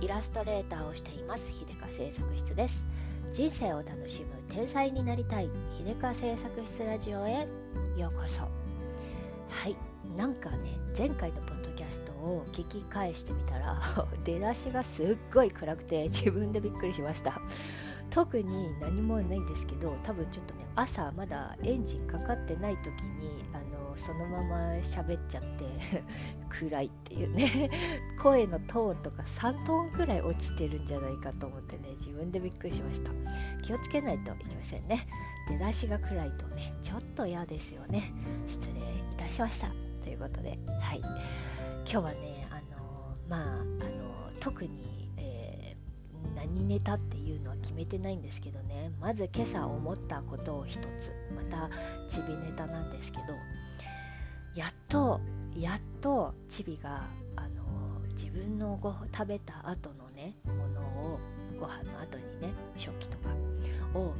イラストレーターをしています秀香製作室です。人生を楽しむ天才になりたい秀香製作室ラジオへようこそ。はい。なんかね前回のポッドキャストを聞き返してみたら 出だしがすっごい暗くて自分でびっくりしました。特に何もないんですけど多分ちょっとね朝まだエンジンかかってない時にあのそのまま喋っちゃって 暗いっていうね。声のトーンとか3トーンくらい落ちてるんじゃないかと思ってね自分でびっくりしました。気をつけないといけませんね。出だしが暗いとねちょっと嫌ですよね。失礼いたしました。ということではい。今日はねあのまああの特に、何ネタっていうのは決めてないんですけどね。まず今朝思ったことを一つ。またちびネタなんですけど。やっとやっとチビがあの自分のご食べた後のねものをご飯の後にね食器とかを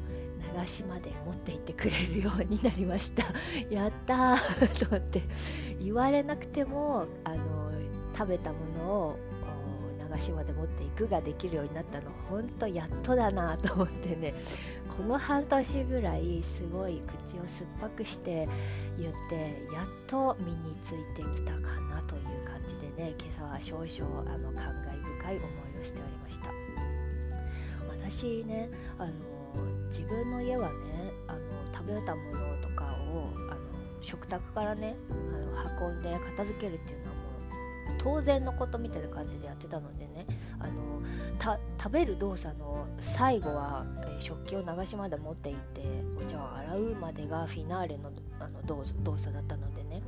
流しまで持って行ってくれるようになりました。やったーと思って。言われなくてもあの食べたものを流しまで持っていくができるようになったの。本当やっとだなと思ってね。この半年ぐらいすごい口を酸っぱくして言ってやっと身についてきたかなという感じでね今朝は少々あの感慨深い思いをしておりました。私ねあの自分の家はねあの食べたものとかをあの食卓からねあの運んで片付けるっていうのは当然のことみたいな感じでやってたのでねあの食べる動作の最後は、え、食器を流しまで持っていってお茶を洗うまでがフィナーレのあの動作だったのでね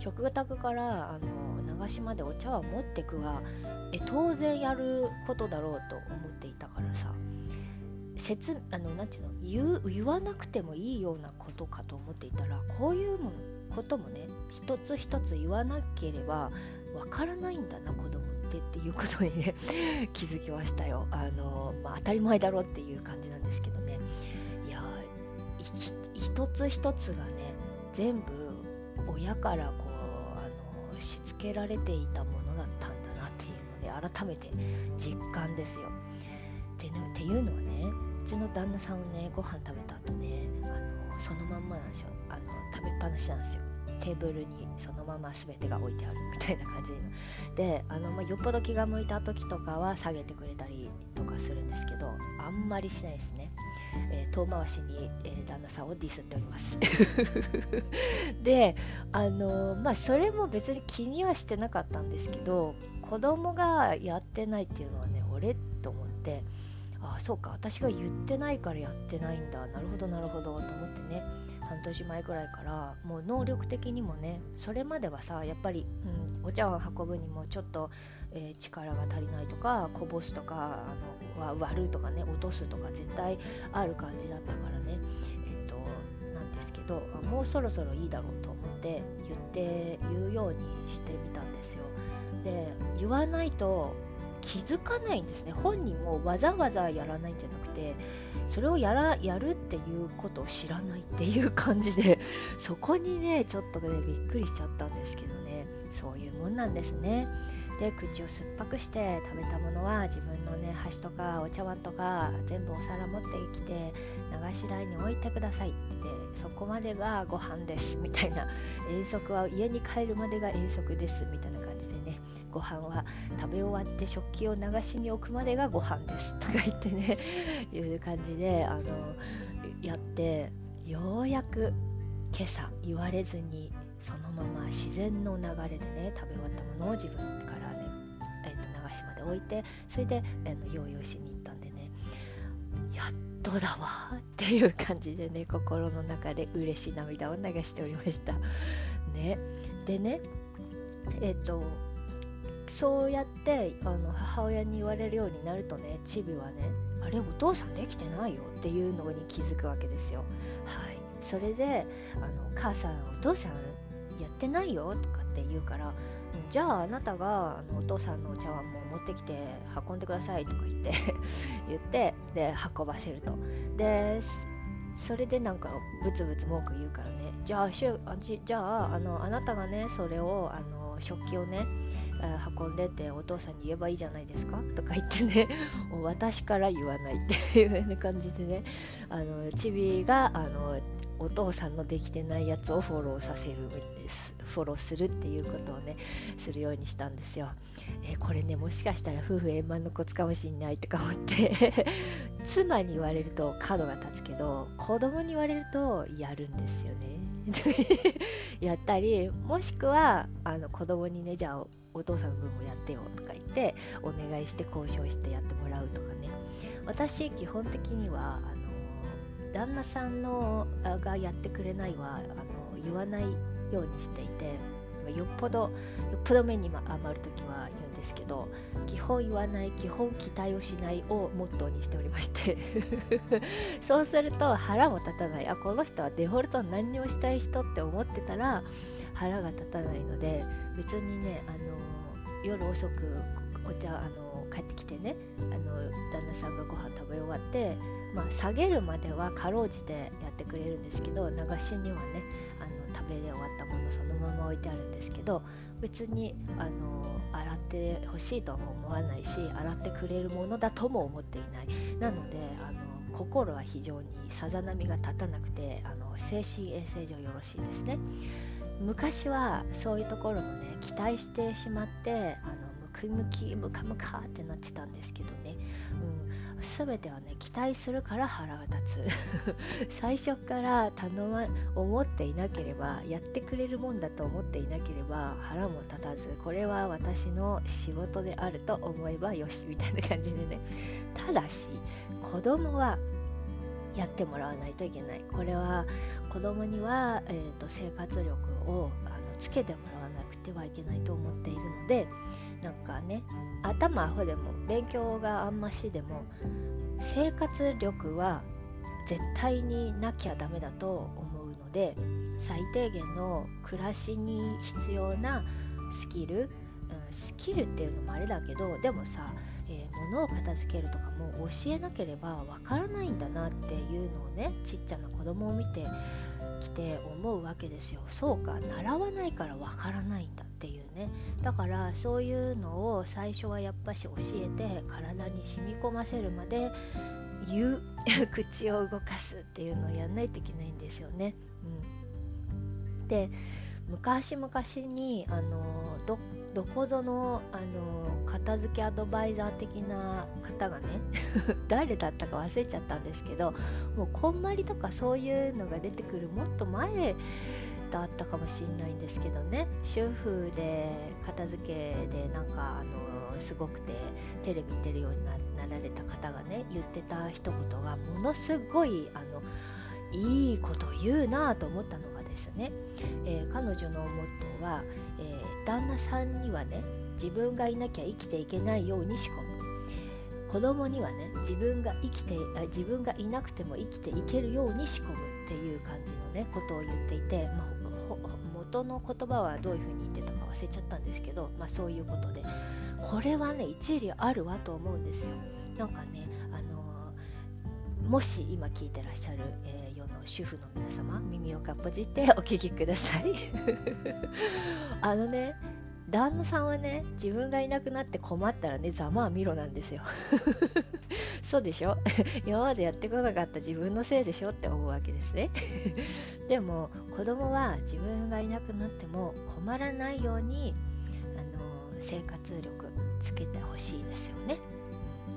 食卓からあの流しまでお茶は持ってくはえ当然やることだろうと思っていたからさ説あのなていうの言言わなくてもいいようなことかと思っていたらこういうもこともね一つ一つ言わなければわからないんだな子供ってっていうことにね 気づきましたよあの、まあ、当たり前だろっていう感じなんですけどねいや一つ一つがね全部親からこうあのしつけられていたものだったんだなっていうので改めて実感ですよ。でねっていうのはねうちの旦那さんをねご飯食べた後ねあのそのまんまなんですよあの食べっぱなしなんですよ。テーブルにそのまま全てが置いてあるみたいな感じであの、まあ、よっぽど気が向いた時とかは下げてくれたりとかするんですけどあんまりしないですね。えー、遠回しに、えー、旦那さんをディスっております。であのまあそれも別に気にはしてなかったんですけど子供がやってないっていうのはね俺と思ってああそうか私が言ってないからやってないんだ。なるほどなるほどと思ってね。半年前くらいからもう能力的にもねそれまではさやっぱり、うん、お茶碗運ぶにもちょっと、えー、力が足りないとかこぼすとかあの割るとかね落とすとか絶対ある感じだったからね。えっとなんですけどもうそろそろいいだろうと思って言って言うようにしてみたんですよ。で言わないと気づかないんですね。本人もわざわざやらないんじゃなくてそれをやら やるっていうことを知らないっていう感じでそこにねちょっとねびっくりしちゃったんですけどね。そういうもんなんですね。で口を酸っぱくして食べたものは自分のね箸とかお茶碗とか全部お皿持ってきて流し台に置いてくださいってそこまでがご飯ですみたいな。遠足は家に帰るまでが遠足ですみたいな。ご飯は食べ終わって食器を流しに置くまでがご飯ですとか言ってねいう感じであのやってようやく今朝言われずにそのまま自然の流れでね食べ終わったものを自分からね、えー、と流しまで置いてそれで、えー、用意をしに行ったんでねやっとだわっていう感じでね心の中で嬉しい涙を流しておりました。ね。でねえっ、ー、とそうやってあの母親に言われるようになるとねチビはねあれお父さんできてないよっていうのに気づくわけですよ。はい。それであの母さんお父さんやってないよとかって言うからじゃああなたがあのお父さんのお茶碗も持ってきて運んでくださいとか言って 言ってで運ばせると。でそれでなんかブツブツ文句言うからねじゃあじゃああのあなたがねそれをあの食器をね運んでってお父さんに言えばいいじゃないですか？とか言ってね 私から言わないっていう感じでねあのチビがあのお父さんのできてないやつをフォローさせるんですフォローするっていうことをねするようにしたんですよ。えこれねもしかしたら夫婦円満のコツかもしんないとか思って 妻に言われると角が立つけど子供に言われるとやるんですよね。やったりもしくはあの子供にねじゃあお父さんの分もやってよとか言ってお願いして交渉してやってもらうとかね。私基本的にはあの旦那さんのがやってくれないはあの言わないようにしていてよっぽどよっぽど目に余るときは言うんですけど基本言わない基本期待をしないをモットーにしておりまして。そうすると腹も立たない。あこの人はデフォルト何にもしたい人って思ってたら腹が立たないので別にねあの夜遅くお茶あの帰ってきてねあの旦那さんがご飯食べ終わってまあ、下げるまではかろうじてやってくれるんですけど流しにはねあの食べで終わったものそのまま置いてあるんですけど別にあの洗ってほしいとも思わないし洗ってくれるものだとも思っていない。なのであの心は非常にさざ波が立たなくてあの精神衛生上よろしいですね。昔はそういうところもね期待してしまってあのムキムキムカムカってなってたんですけどね、うん、全てはね期待するから腹が立つ。最初から頼ま思っていなければやってくれるもんだと思っていなければ腹も立たずこれは私の仕事であると思えばよしみたいな感じでね。ただし子供はやってもらわないといけない。これは子供には、えーと、生活力をあのつけてもらわなくてはいけないと思っているのでなんかね頭アホでも勉強があんましでも生活力は絶対になきゃダメだと思うので最低限の暮らしに必要なスキル、うん、スキルっていうのもあれだけどでもさ、えー、物を片付けるとかも教えなければわからないんだなっていうのをねちっちゃな子供を見てきて思うわけですよ。そうか習わないからわからないんだっていうね。だからそういうのを最初はやっぱし教えて体に染み込ませるまで言う 口を動かすっていうのをやんないといけないんですよね。うん、で昔々にあのどどこぞのあの片付けアドバイザー的な方がね 誰だったか忘れちゃったんですけどもうこんまりとかそういうのが出てくるもっと前だったかもしれないんですけどね。主婦で片付けでなんかあのすごくてテレビ出るようになられた方がね言ってた一言がものすごいあのいいこと言うなと思ったのがですね、えー、彼女のモットーは、えー、旦那さんにはね自分がいなきゃ生きていけないように仕込む。子供にはね自分が生きて自分がいなくても生きていけるように仕込むっていう感じのねことを言っていて、まあ、元の言葉はどういうふうに言ってたか忘れちゃったんですけど、まあ、そういうことで。これはね一理あるわと思うんですよ。なんかね、もし今聞いてらっしゃる、えー、世の主婦の皆様耳をかっぽじってお聞きください。あのね旦那さんはね自分がいなくなって困ったらねざまあみろなんですよ。そうでしょ？今までやってこなかった自分のせいでしょって思うわけですね。でも子供は自分がいなくなっても困らないようにあの生活力つけてほしいですよね。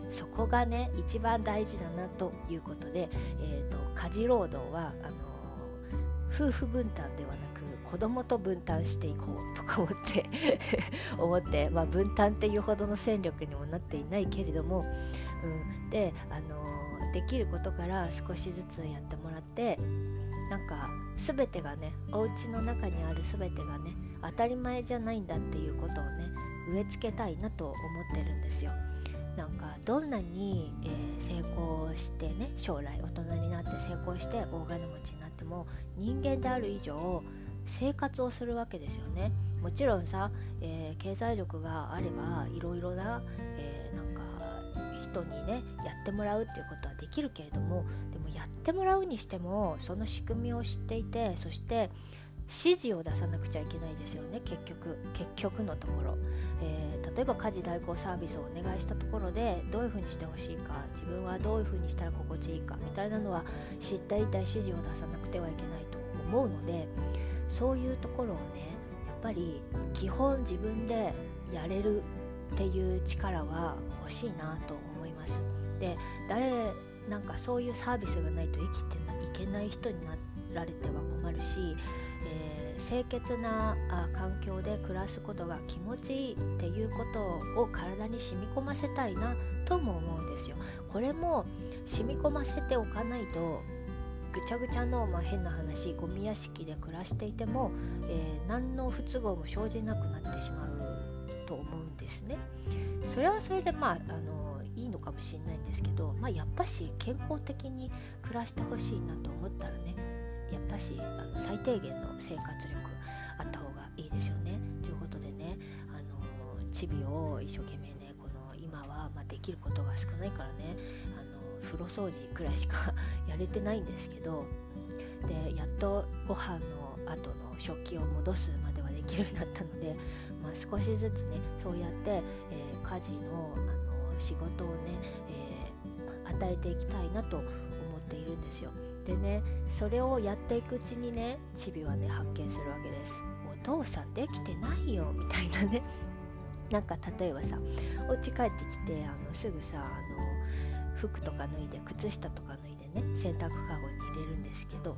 そこがね一番大事だなということで、えーと、家事労働はあの夫婦分担ではなく子供と分担していこうとか思って 思って、まあ、分担っていうほどの戦力にもなっていないけれども、うん、で、あのできることから少しずつやってもらってなんか全てがねお家の中にある全てがね当たり前じゃないんだっていうことをね植え付けたいなと思ってるんですよ。なんかどんなに、えー、成功してね将来大人になって成功して大金持ちになっても人間である以上生活をするわけですよね。もちろんさ、えー、経済力があればいろいろな、えー、なんか人にねやってもらうっていうことはできるけれどもでもやってもらうにしてもその仕組みを知っていてそして指示を出さなくちゃいけないですよね。結局結局のところ、えー、例えば家事代行サービスをお願いしたところでどういうふうにしてほしいか自分はどういうふうにしたら心地いいかみたいなのは知ったいたい指示を出さなくてはいけないと思うのでそういうところをねやっぱり基本自分でやれるっていう力は欲しいなと思います。で誰なんかそういうサービスがないと生きていけない人になられては困るし、清潔なあ環境で暮らすことが気持ちいいっていうことを体に染み込ませたいなとも思うんですよ。これも染み込ませておかないとぐちゃぐちゃの、まあ、変な話ゴミ屋敷で暮らしていても、えー、何の不都合も生じなくなってしまうと思うんですね。それはそれでまああのいいのかもしれないんですけど、まあ、やっぱし健康的に暮らしてほしいなと思ったらねやっぱしあの最低限の生活力あった方がいいですよね。ということでね、あのチビを一生懸命ねこの今は、ま、できることが少ないからねあの風呂掃除くらいしか やれてないんですけどでやっとご飯の後の食器を戻すまではできるようになったので、まあ、少しずつねそうやって、えー、家事のあの仕事をね、えー、与えていきたいなと思っているんですよ。でねそれをやっていくうちにねチビはね発見するわけです。お父さんできてないよみたいなね。なんか例えばさお家帰ってきてあのすぐさあの服とか脱いで靴下とか脱いでね洗濯かごに入れるんですけど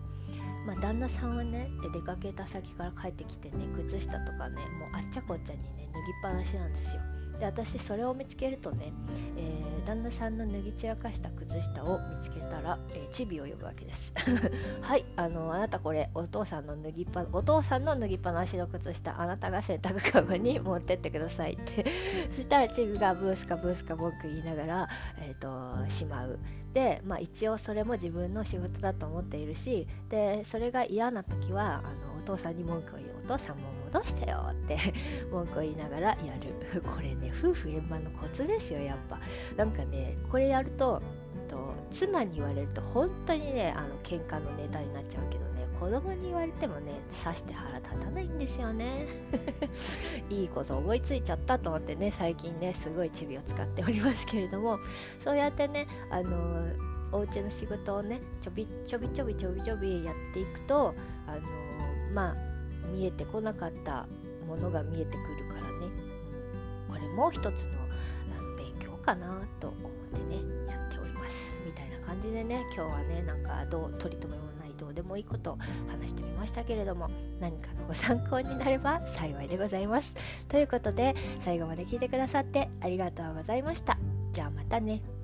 まあ、旦那さんはね出かけた先から帰ってきてね靴下とかねもうあっちゃこっちゃにね脱ぎっぱなしなんですよで私それを見つけるとね、えー、旦那さんの脱ぎ散らかした靴下を見つけたら、えー、チビを呼ぶわけです。はいあのあなたこれお父さんの脱ぎっぱお父さんの脱ぎっぱなしの靴下あなたが洗濯かごに 持ってってくださいって。そしたらチビがブースかブースか僕言いながら、えーと、しまう。で、まあ、一応それも自分の仕事だと思っているしでそれが嫌な時はあのお父さんに文句を言うお父さんも戻してよって 文句を言いながらやる。これね夫婦円満のコツですよやっぱ。なんかねこれやるとと妻に言われると本当にねあの喧嘩のネタになっちゃうけど子供に言われてもね刺して腹立たないんですよね。いいこと思いついちゃったと思ってね最近ねすごいチビを使っておりますけれどもそうやってねあのお家の仕事をねちょびちょびちょびちょびちょびやっていくとあのまあ見えてこなかったものが見えてくるからね、これも一つのあの勉強かなと思ってねやっております。みたいな感じでね今日はねなんかどう取り留めもどうでもいいこと話してみましたけれども何かのご参考になれば幸いでございます。ということで最後まで聞いてくださってありがとうございました。じゃあまたね。